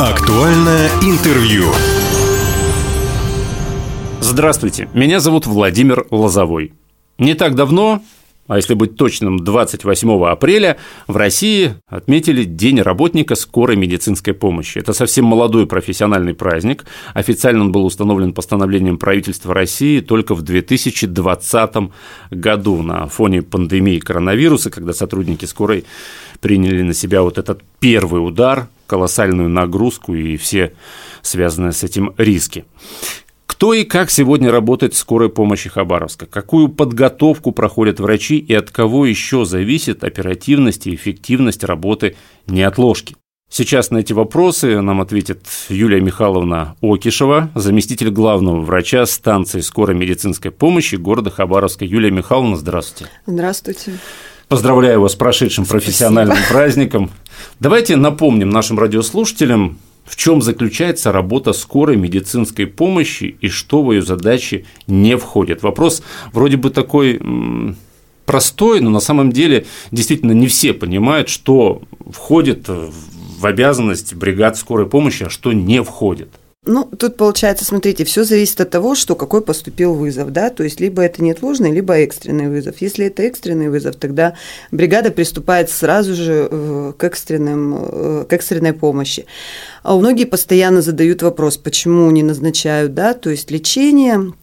Актуальное интервью. Здравствуйте, меня зовут Владимир Лозовой. Не так давно, а если быть точным, 28 апреля в России отметили День работника скорой медицинской помощи. Это совсем молодой профессиональный праздник. Официально он был установлен постановлением правительства России только в 2020 году на фоне пандемии коронавируса, когда сотрудники скорой приняли на себя вот этот первый удар, колоссальную нагрузку и все связанные с этим риски. Кто и как сегодня работает в скорой помощи Хабаровска? Какую подготовку проходят врачи и от кого еще зависит оперативность и эффективность работы неотложки? Сейчас на эти вопросы нам ответит Юлия Михайловна Окишева, заместитель главного врача станции скорой медицинской помощи города Хабаровска. Юлия Михайловна, здравствуйте. Здравствуйте. Поздравляю вас с прошедшим профессиональным Спасибо. праздником. Давайте напомним нашим радиослушателям, в чем заключается работа скорой медицинской помощи и что в ее задачи не входит. Вопрос вроде бы такой простой, но на самом деле действительно не все понимают, что входит в обязанность бригад скорой помощи, а что не входит. Ну, тут получается, смотрите, все зависит от того, что какой поступил вызов, да, то есть либо это неотложный, либо экстренный вызов. Если это экстренный вызов, тогда бригада приступает сразу же э, к, экстренным, э, к экстренной помощи. А многие постоянно задают вопрос, почему не назначают, да, то есть лечение,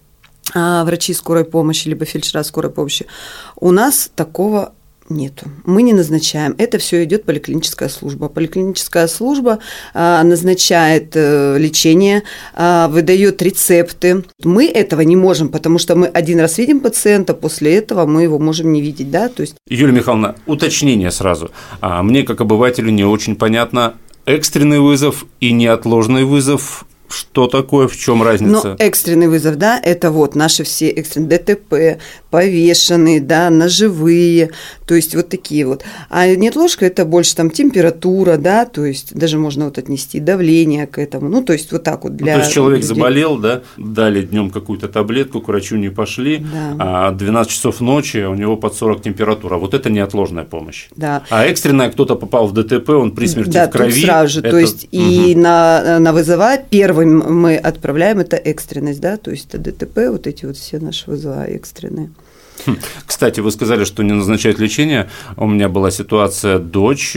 а, врачи скорой помощи, либо фельдшера скорой помощи. У нас такого Нету. Мы не назначаем. Это все идет поликлиническая служба. Поликлиническая служба а, назначает а, лечение, а, выдает рецепты. Мы этого не можем, потому что мы один раз видим пациента, после этого мы его можем не видеть, да, то есть. Юлия Михайловна, уточнение сразу. А, мне как обывателю не очень понятно экстренный вызов и неотложный вызов что такое, в чем разница? Ну, экстренный вызов, да, это вот наши все экстренные ДТП, повешенные, да, ножевые, то есть вот такие вот. А неотложка – это больше там температура, да, то есть даже можно вот отнести давление к этому, ну, то есть вот так вот для ну, То есть человек людей. заболел, да, дали днем какую-то таблетку, к врачу не пошли, да. а 12 часов ночи у него под 40 температура, вот это неотложная помощь. Да. А экстренная, кто-то попал в ДТП, он при смерти да, в крови. Тут сразу же, это... то есть угу. и на, на вызова первым мы отправляем, это экстренность, да, то есть это ДТП, вот эти вот все наши вызова экстренные. Хм. Кстати, вы сказали, что не назначают лечение. У меня была ситуация, дочь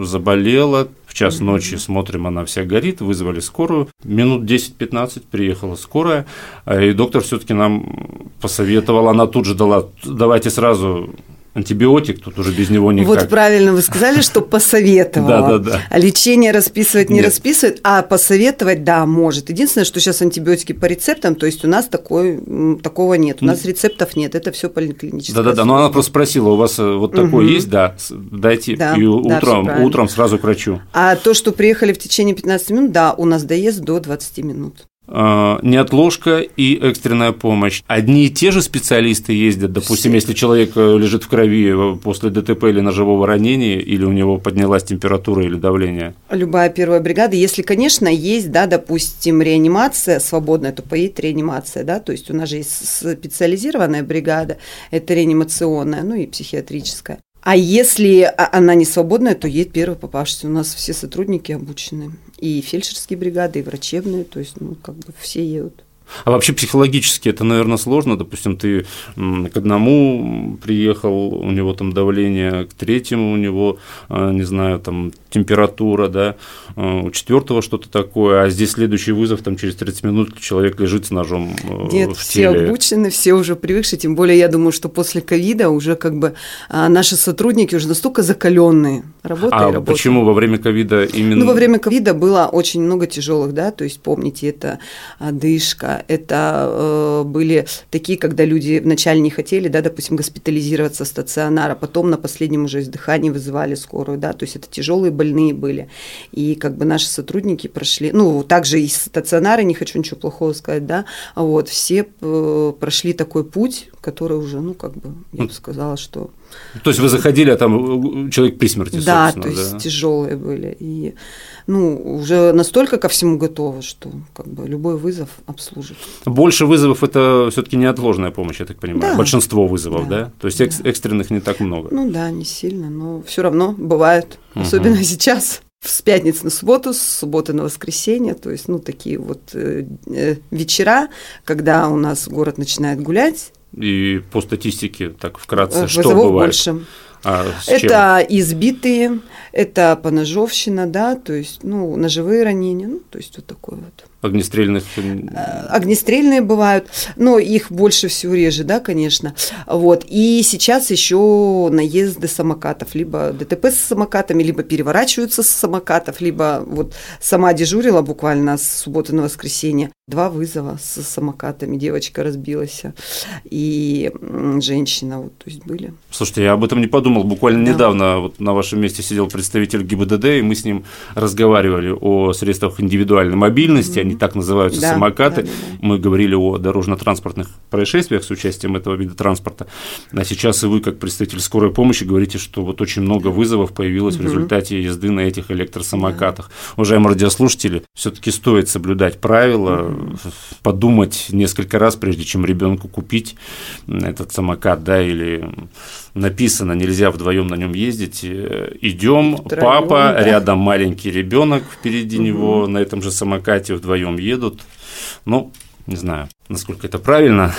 заболела, в час ночи смотрим, она вся горит, вызвали скорую. Минут 10-15 приехала скорая, а и доктор все-таки нам посоветовал, она тут же дала, давайте сразу антибиотик, тут уже без него никак. Вот правильно вы сказали, что посоветовала. Да, да, да. А лечение расписывать не Нет. расписывает, а посоветовать, да, может. Единственное, что сейчас антибиотики по рецептам, то есть у нас такой, такого нет. У нас рецептов нет, это все поликлиническое. Да, да, да. Но она просто спросила, у вас э, вот такое есть, да, дайте, да, и утром, да, утром сразу к врачу. А то, что приехали в течение 15 минут, да, у нас доезд до 20 минут. А, неотложка и экстренная помощь. Одни и те же специалисты ездят, допустим, если человек э, лежит в крови после ДТП или ножевого ранения, или у него поднялась температура или давление? Любая первая бригада, если, конечно, есть, да, допустим, реанимация свободная, то поедет реанимация, да, то есть у нас же есть специализированная бригада, это реанимационная, ну и психиатрическая. А если она не свободная, то едет первый попавшийся. У нас все сотрудники обучены. И фельдшерские бригады, и врачебные, то есть, ну, как бы все едут. А вообще психологически это, наверное, сложно. Допустим, ты к одному приехал, у него там давление, к третьему у него, а, не знаю, там температура, да, а, у четвертого что-то такое, а здесь следующий вызов, там через 30 минут человек лежит с ножом э, Нет, в теле. все обучены, все уже привыкшие, тем более я думаю, что после ковида уже как бы а, наши сотрудники уже настолько закаленные, работают а работают. почему во время ковида именно? Ну, во время ковида было очень много тяжелых, да, то есть помните, это дышка, это э, были такие, когда люди вначале не хотели, да, допустим, госпитализироваться в стационар, а потом на последнем уже издыхании вызывали скорую, да, то есть это тяжелые больные были. И как бы наши сотрудники прошли, ну, также и стационары, не хочу ничего плохого сказать, да, вот, все э, прошли такой путь, который уже, ну, как бы, я бы сказала, что то есть вы заходили, а там э, человек при смерти, Да, то есть да? тяжелые были. И ну, уже настолько ко всему готовы, что как бы любой вызов обслужит. Больше вызовов это все-таки неотложная помощь, я так понимаю. Да. Большинство вызовов, да? да? То есть да. экстренных не так много. Ну да, не сильно, но все равно бывает, угу. особенно сейчас. с пятницы на субботу, с субботы на воскресенье, то есть, ну, такие вот э, э, вечера, когда у нас город начинает гулять. И по статистике, так вкратце, э, что вызовов бывает? больше. А чем? Это избитые, это поножовщина, да, то есть, ну, ножевые ранения, ну, то есть вот такое вот. огнестрельных Э, Огнестрельные бывают, но их больше всего реже, да, конечно. Вот. И сейчас еще наезды самокатов, либо ДТП с самокатами, либо переворачиваются с самокатов, либо вот сама дежурила буквально с субботы на воскресенье. Два вызова с самокатами, девочка разбилась, и женщина, вот, то есть были. Слушайте, я об этом не подумал. Буквально Да. недавно вот на вашем месте сидел представитель ГИБДД, и мы с ним разговаривали о средствах индивидуальной мобильности, они так называются, Да, самокаты. да, да, да. Мы говорили о дорожно-транспортных происшествиях с участием этого вида транспорта. А сейчас и вы, как представитель скорой помощи, говорите, что вот очень много вызовов появилось в результате езды на этих электросамокатах. Уважаемые радиослушатели, все-таки стоит соблюдать правила, подумать несколько раз, прежде чем ребенку купить этот самокат, да, или написано, нельзя вдвоем на нем ездить. Идем, Втроём, папа, да. рядом маленький ребенок впереди него на этом же самокате вдвоем едут. Ну, не знаю, насколько это правильно.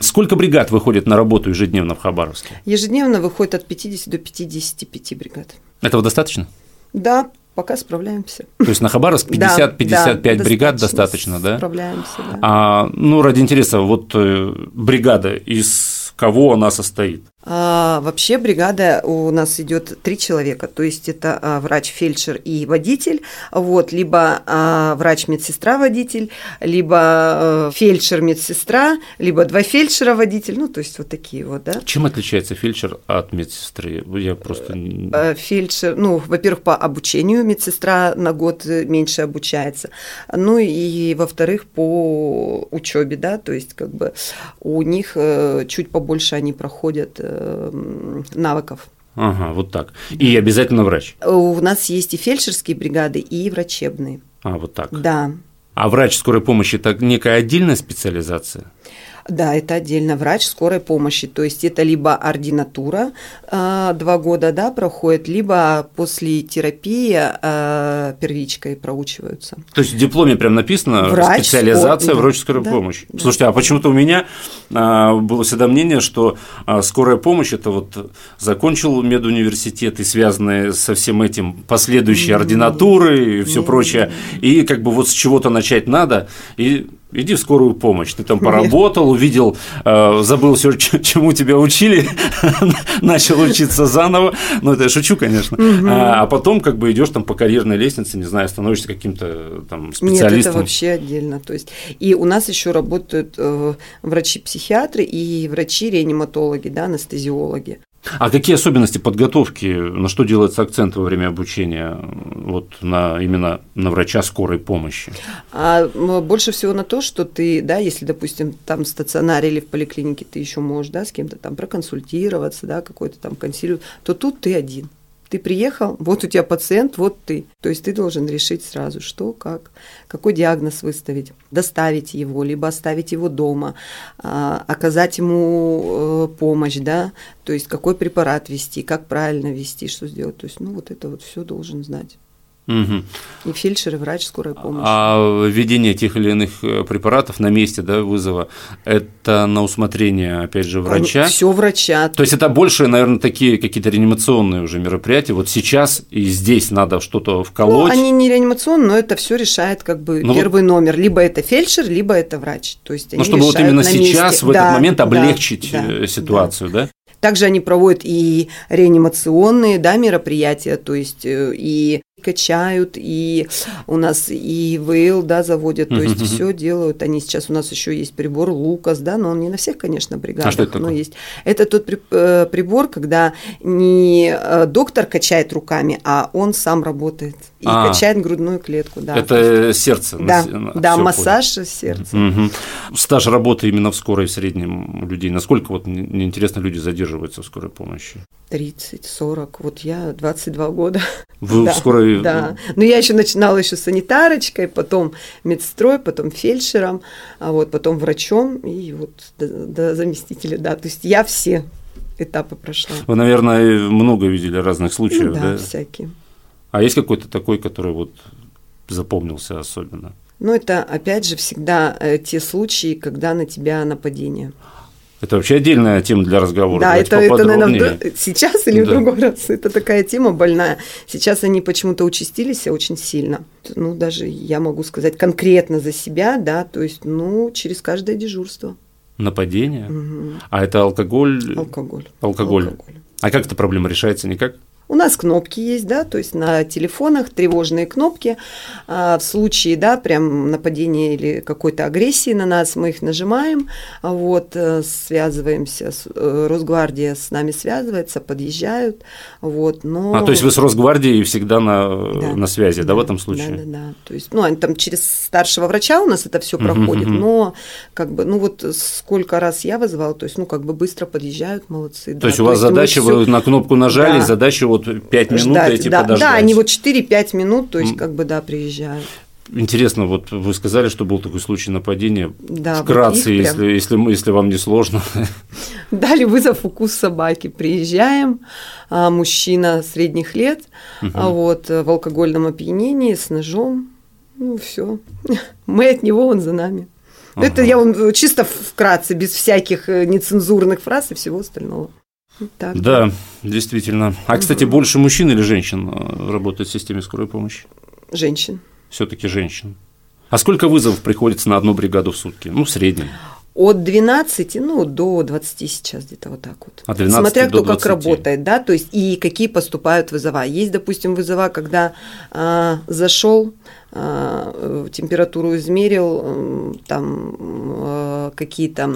Сколько бригад выходит на работу ежедневно в Хабаровске? Ежедневно выходит от 50 до 55 бригад. Этого достаточно? Да, пока справляемся. То есть на Хабаровск 50-55 Да, да, бригад достаточно, да? Справляемся, да. А, ну, ради интереса, вот э, бригада, из кого она состоит? А, вообще бригада у нас идет три человека, то есть это а, врач, фельдшер и водитель, вот, либо а, врач, медсестра, водитель, либо а, фельдшер, медсестра, либо два фельдшера, водитель, ну, то есть вот такие вот, да. Чем отличается фельдшер от медсестры? Я просто... не- Э, Фельдшер, ну, во-первых, по обучению медсестра на год э, меньше обучается, ну и во-вторых, по учебе, да, то есть как бы у них э, чуть побольше они проходят э, навыков. Ага, вот так. И обязательно врач. У нас есть и фельдшерские бригады, и врачебные. А, вот так. Да. А врач скорой помощи – это некая отдельная специализация? Да, это отдельно врач скорой помощи. То есть это либо ординатура а, два года да, проходит, либо после терапии а, первичкой проучиваются. То есть в дипломе прям написано Врач специализация скор- врач скорой да, помощи. да. Слушайте, а почему-то у меня а, было всегда мнение, что скорая помощь это вот закончил медуниверситет и связанные со всем этим последующие ординатуры и все прочее, и как бы вот с чего-то начать надо, и иди в скорую помощь. Ты там поработал, увидел, э, забыл все, чему тебя учили, начал учиться заново. Ну, это я шучу, конечно. А, а потом как бы идешь там по карьерной лестнице, не знаю, становишься каким-то там Нет, специалистом. это вообще отдельно. То есть, и у нас еще работают э, врачи-психиатры и врачи-реаниматологи, да, анестезиологи. А какие особенности подготовки, на что делается акцент во время обучения вот на именно на врача скорой помощи? А больше всего на то, что ты, да, если, допустим, там в стационаре или в поликлинике ты еще можешь, да, с кем-то там проконсультироваться, да, какой-то там консилиум, то тут ты один. Ты приехал, вот у тебя пациент, вот ты. То есть ты должен решить сразу, что, как, какой диагноз выставить, доставить его, либо оставить его дома, а, оказать ему э, помощь, да, то есть какой препарат вести, как правильно вести, что сделать. То есть, ну, вот это вот все должен знать. Мгм. И фельдшер, и врач скорой помощи. А введение тех или иных э, препаратов на месте да, вызова – это на усмотрение, опять же, врача? Все врача. То есть это больше, наверное, такие какие-то реанимационные уже мероприятия. Вот сейчас и здесь надо что-то Ну, вколоть. они не реанимационные, но это все решает как бы Ну, первый номер. Либо это фельдшер, либо это врач. То есть Ну, они чтобы вот именно сейчас, месте. в этот Да, момент да, облегчить да, э, да. ситуацию, да? Также они проводят и реанимационные да, мероприятия, то есть э, и качают, и у нас и ВЛ, да, заводят, то есть все делают. Они сейчас у нас еще есть прибор Лукас, да, но он не на всех, конечно, бригадах, А что это но такое? есть. Это тот э, прибор, когда не э, доктор качает руками, а он сам работает и А. качает грудную клетку, да. это сердце. Да, на- да, массаж сердца. Мгм. Стаж работы именно в скорой в среднем у людей. Насколько вот мне интересно люди задерживаются в скорой помощи? 30, 40, вот я 22 года. Вы да, в скорой Да, но я еще начинала еще санитарочкой, потом медстрой, потом фельдшером, а вот потом врачом и вот до, до заместителя, да, то есть я все этапы прошла. Вы, наверное, много видели разных случаев, Ну да? да, всякие. А есть какой-то такой, который вот запомнился особенно? Ну, это, опять же, всегда э, те случаи, когда на тебя нападение. Это вообще отдельная тема для разговора. Да, Давайте это, это, наверное, в- сейчас или в Да. другой раз. Это такая тема больная. Сейчас они почему-то участились очень сильно. Ну, даже я могу сказать конкретно за себя, да, то есть, ну, через каждое дежурство. Нападение? Мгм. А это алкоголь? Алкоголь. Алкоголь. А как эта проблема решается? Никак? У нас кнопки есть, да, то есть на телефонах тревожные кнопки. А, В случае, да, прям нападения или какой-то агрессии на нас, мы их нажимаем, вот, э, связываемся, с, э, Росгвардия с нами связывается, подъезжают, вот, но... А, то есть вы с Росгвардией всегда на, Да. на связи, да, в этом случае? Да, да, да. То есть, ну, они там через старшего врача у нас это все проходит, но как бы, ну вот сколько раз я вызывала, то есть, ну, как бы быстро подъезжают, молодцы. То да. есть у вас задача, вы на кнопку нажали, Да. задача вот 5 минут ждать, эти да, подождать. да, они вот 4-5 минут, то есть, как бы, да, приезжают. Интересно, вот вы сказали, что был такой случай нападения. Да, вот Вкратце, их если, если, мы- если вам не сложно. Дали вызов укус собаки. Приезжаем, а, мужчина средних лет, а вот э, в алкогольном опьянении с ножом. Ну, все. Мы от него, он за нами. Ну, Это Ага. я вам чисто вкратце, без всяких э, нецензурных фраз и всего остального. Так. Да, действительно. А, кстати, больше мужчин или женщин э, работает в системе скорой помощи? Женщин. Все-таки женщин. А сколько вызовов приходится на одну бригаду в сутки? Ну, в среднем. От 12, ну, до 20 сейчас где-то вот так вот. От 12 Смотря до кто как 20. работает, да, то есть и какие поступают вызова. Есть, допустим, вызова, когда а, зашел, а, температуру измерил, там э, какие-то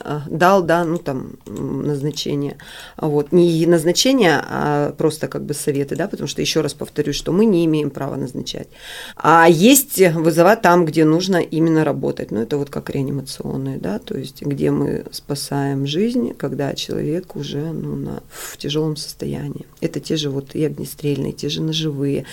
а, дал, да, ну там назначение. А Вот не назначение, а просто как бы советы, да, потому что еще раз повторюсь, что мы не имеем права назначать. А есть вызова там, где нужно именно работать. Ну это вот как реанимационные, да, то есть где мы спасаем жизнь, когда человек уже ну, на, в тяжелом состоянии. Это те же вот и огнестрельные, те же ножевые,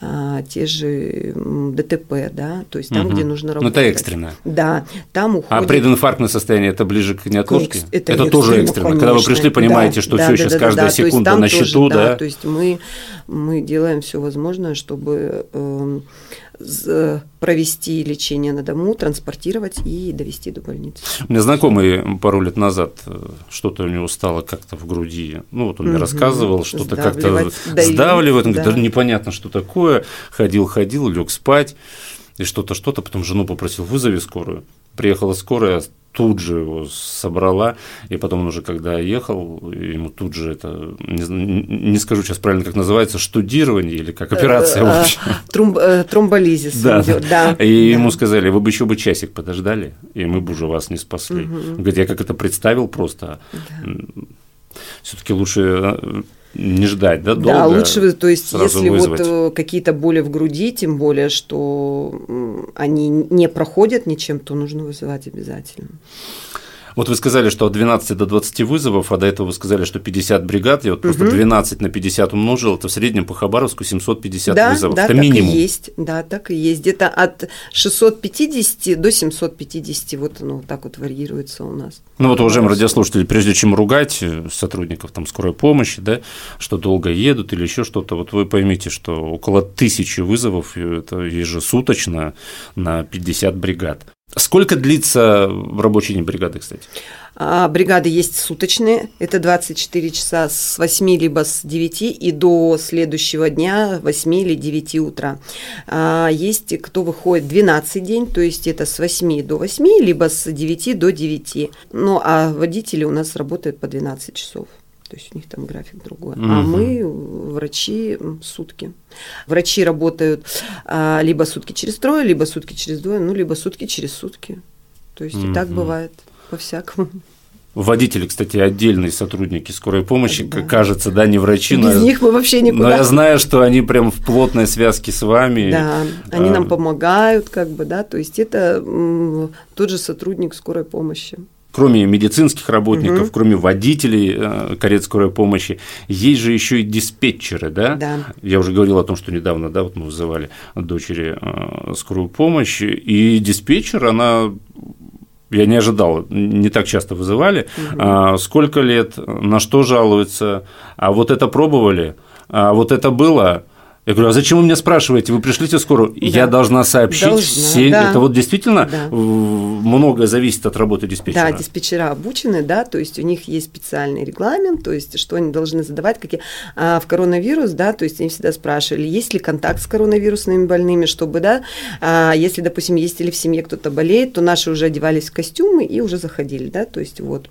а, те же ДТП, да, то есть там, Мгм. где нужно Ну, работать. это экстренно. Да, там А уходит... прединфарктное состояние это ближе к неотложке? Экс- Это, экстренно, тоже экстренно. Когда вы конечно. пришли, понимаете, Да, что да, все да, сейчас да, каждая да. Секунда на тоже, счету, да. То есть мы, мы делаем все возможное, чтобы з- провести лечение на дому, транспортировать и довести до больницы. У меня знакомый пару лет назад э, что-то у него стало как-то в груди. Ну, вот он мне Мгм. рассказывал, что-то как-то сдавливает. Он говорит, да. даже непонятно, что такое. Ходил, ходил, лег спать. И что-то, что-то. Потом жену попросил, вызови скорую. Приехала скорая, тут же его собрала. И потом он уже, когда ехал, ему тут же это, не, не скажу сейчас правильно, как называется, штудирование или как операция, в Э, общем. тром- э, Тромболизис Да. да. И да. ему сказали, вы бы еще бы часик подождали, и мы бы уже вас не спасли. Мгм. Говорит, я как это представил просто. Все-таки лучше э, не ждать, да, долго. Да, лучше, то есть, если вызвать. вот э, какие-то боли в груди, тем более, что они не проходят ничем, то нужно вызывать обязательно. Вот вы сказали, что от 12 до 20 вызовов, а до этого вы сказали, что 50 бригад. Я вот просто Мгм. 12 на 50 умножил, это в среднем по Хабаровску 750 да, вызовов. да, это так минимум. и есть, да, так и есть. Где-то от 650 до 750, вот оно вот так вот варьируется у нас. Ну вот, уважаемые радиослушатели, прежде чем ругать э, сотрудников там, скорой помощи, да, что долго едут или еще что-то, вот вы поймите, что около тысячи вызовов э, это ежесуточно на 50 бригад. Сколько длится рабочий день бригады, кстати? А бригады есть суточные, это 24 часа с 8 либо с 9 и до следующего дня 8 или 9 утра. А есть кто выходит 12 день, то есть это с 8 до 8, либо с 9 до 9. Ну, а водители у нас работают по 12 часов. То есть у них там график другой. А Мгм. мы, врачи, м, сутки. Врачи работают а, либо сутки через трое, либо сутки через двое, ну, либо сутки через сутки. То есть и так бывает по-всякому. Водители, кстати, отдельные сотрудники скорой помощи, Да. кажется, да, не врачи, но, Без них мы вообще но никуда. я знаю, что они прям в плотной связке с вами. Да, они А, нам помогают, как бы, да, то есть это тот же сотрудник скорой помощи. Кроме медицинских работников, Мгм. кроме водителей э, карет скорой помощи, есть же еще и диспетчеры, да? Да. Я уже говорил о том, что недавно, да, вот мы вызывали дочери э, скорую помощь, и диспетчер, она я не ожидал, не так часто вызывали. А, сколько лет, на что жалуются, а вот это пробовали, а вот это было, Я говорю, а зачем вы меня спрашиваете? Вы пришлите скорую? Да. Я должна сообщить должна, все. Да. Это вот действительно да. многое зависит от работы диспетчера. Да, диспетчера обучены, да, то есть у них есть специальный регламент, то есть что они должны задавать, какие а в коронавирус, да, то есть они всегда спрашивали, есть ли контакт с коронавирусными больными, чтобы, да, а если, допустим, есть или в семье кто-то болеет, то наши уже одевались в костюмы и уже заходили, да, то есть вот,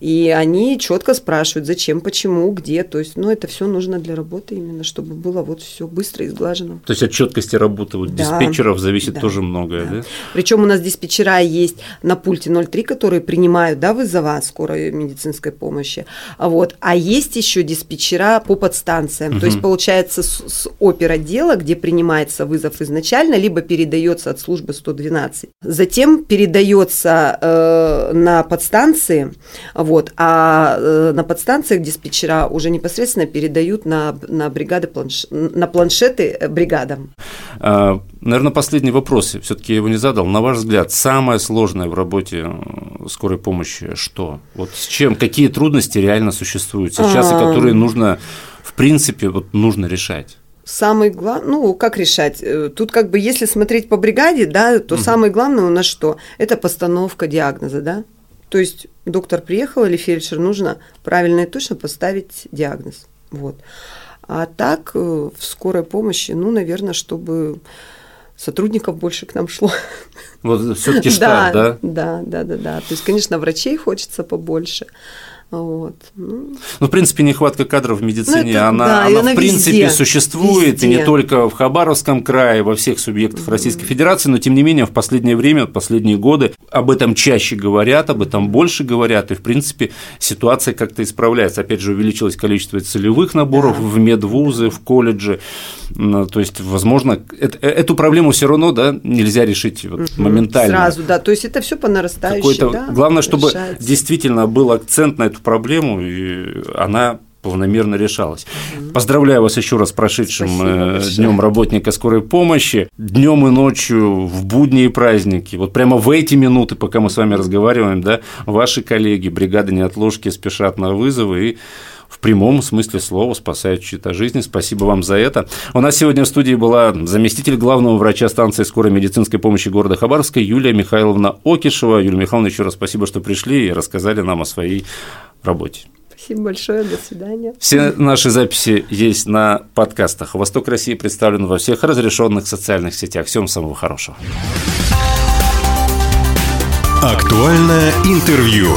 и они четко спрашивают, зачем, почему, где, то есть, ну, это все нужно для работы именно, чтобы было вот все быстро и сглажено. То есть от четкости работы вот да, диспетчеров зависит да, тоже многое, да? да? Причем у нас диспетчера есть на пульте 03, которые принимают да, вызова скорой медицинской помощи. Вот. А есть еще диспетчера по подстанциям. Угу. То есть, получается, с, с оперотдела, где принимается вызов изначально, либо передается от службы 112, затем передается э, на подстанции, вот, а э, на подстанциях диспетчера уже непосредственно передают на, на бригады планш... на планшеты э, бригадам. А, наверное, последний вопрос, все-таки я его не задал. На ваш взгляд, самое сложное в работе э, скорой помощи что? Вот с чем, какие трудности реально существуют сейчас, и а. которые нужно, в принципе, вот нужно решать? Самый главный, ну, как решать? Э, тут как бы, если смотреть по бригаде, да, то угу. самое главное у нас что? Это постановка диагноза, да? То есть доктор приехал или фельдшер, нужно правильно и точно поставить диагноз. Вот. А так э, в скорой помощи, ну, наверное, чтобы сотрудников больше к нам шло. Вот все-таки штат, да? Да, да, да, да. То есть, конечно, врачей хочется побольше. Вот. Ну, ну, в принципе, нехватка кадров в медицине, ну, это, она, да, она, она в принципе везде, существует, везде. и не только в Хабаровском крае, во всех субъектах mm-hmm. Российской Федерации, но тем не менее в последнее время, в последние годы об этом чаще говорят, об этом больше говорят, и в принципе ситуация как-то исправляется. Опять же, увеличилось количество целевых наборов да. в медвузы, в колледжи, то есть, возможно, э, эту проблему все равно да, нельзя решить вот mm-hmm. моментально. Сразу, да, то есть это все по нарастающей. Да, главное, чтобы решается. действительно был акцент на эту проблему, и она планомерно решалась. mm Поздравляю вас еще раз с прошедшим э, днем работника скорой помощи, днем и ночью, в будни и праздники. Вот прямо в эти минуты, пока мы с вами разговариваем, да, ваши коллеги бригады неотложки спешат на вызовы и в прямом смысле слова спасают чьи-то жизни. Спасибо вам за это. У нас сегодня в студии была заместитель главного врача станции скорой медицинской помощи города Хабаровска Юлия Михайловна Окишева. Юлия Михайловна, еще раз спасибо, что пришли и рассказали нам о своей работе. Спасибо большое, до свидания. Все наши записи есть на подкастах. Восток России представлен во всех разрешенных социальных сетях. Всем самого хорошего. Актуальное интервью.